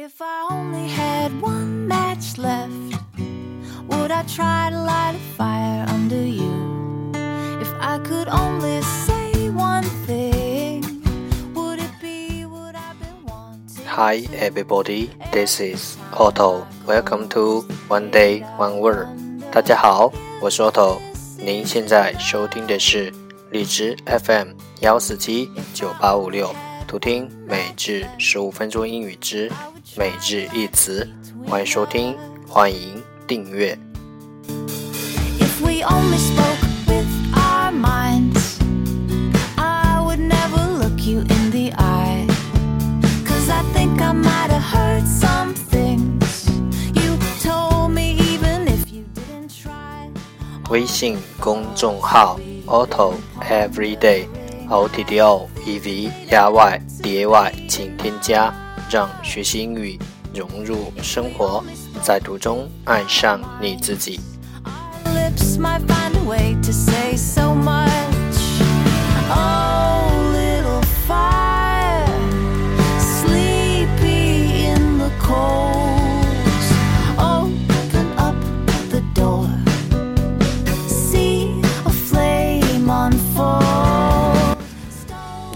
If I only had one match left, would I try to light a fire under you? If I could only say one thing, would it be what I've been wanting? Hi everybody, this is Otto. Welcome to One Day One Word. 大家好，我是 Otto。您现在收听的是荔枝 FM 幺四七九八五六， 图听每日十五分钟英语之每日一词。欢迎收听，欢迎订阅。If we only spoke with our minds, I would never look you in the eye. Cause I think I might have heard some things you told me, even if you didn't try. 微信公众号 Auto Everyday O T D O E V R Y D A Y，请添加，让学习英语融入生活，在途中爱上你自己。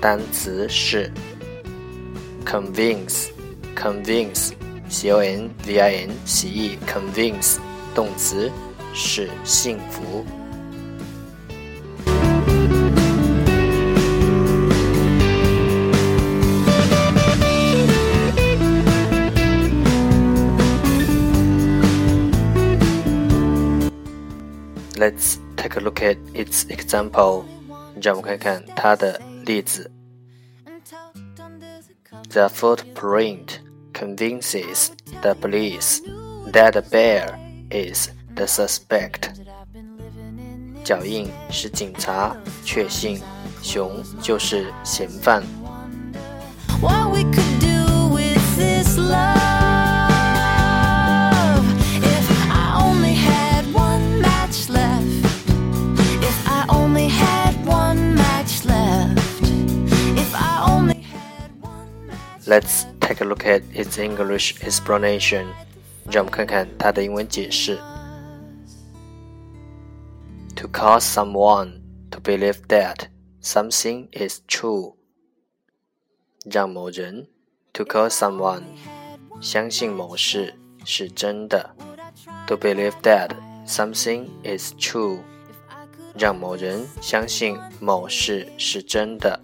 单词是 convince convince c o n v i n c e convince 动词是幸福。 Let's take a look at its example. 让我们看看它的 例子。，the footprint convinces the police that the bear is the suspect. 脚印使警察确信熊就是嫌犯。what we could do with this love. Let's take a look at its English explanation. 让我们看看它的英文解释。To cause someone to believe that something is true. 让某人 to cause someone 相信某事是真的。To believe that something is true. 让某人相信某事是真的。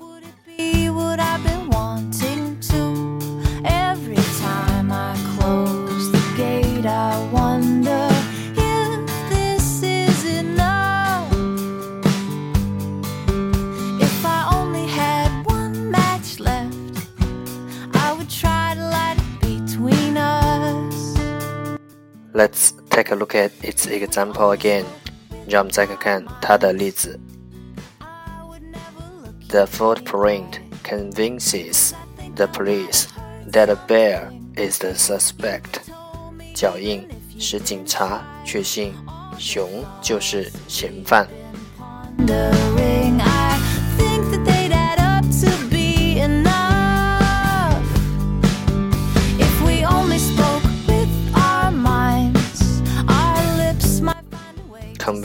Let's take a look at its example again. 让我们再看看它的例子。 I would never look The footprint convinces the police that a bear is the suspect. 脚印使警察确信熊就是嫌犯。 a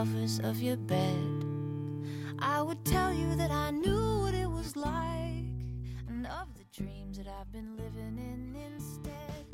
Covers of your bed, I would tell you that I knew what it was like and of the dreams that I've been living in instead.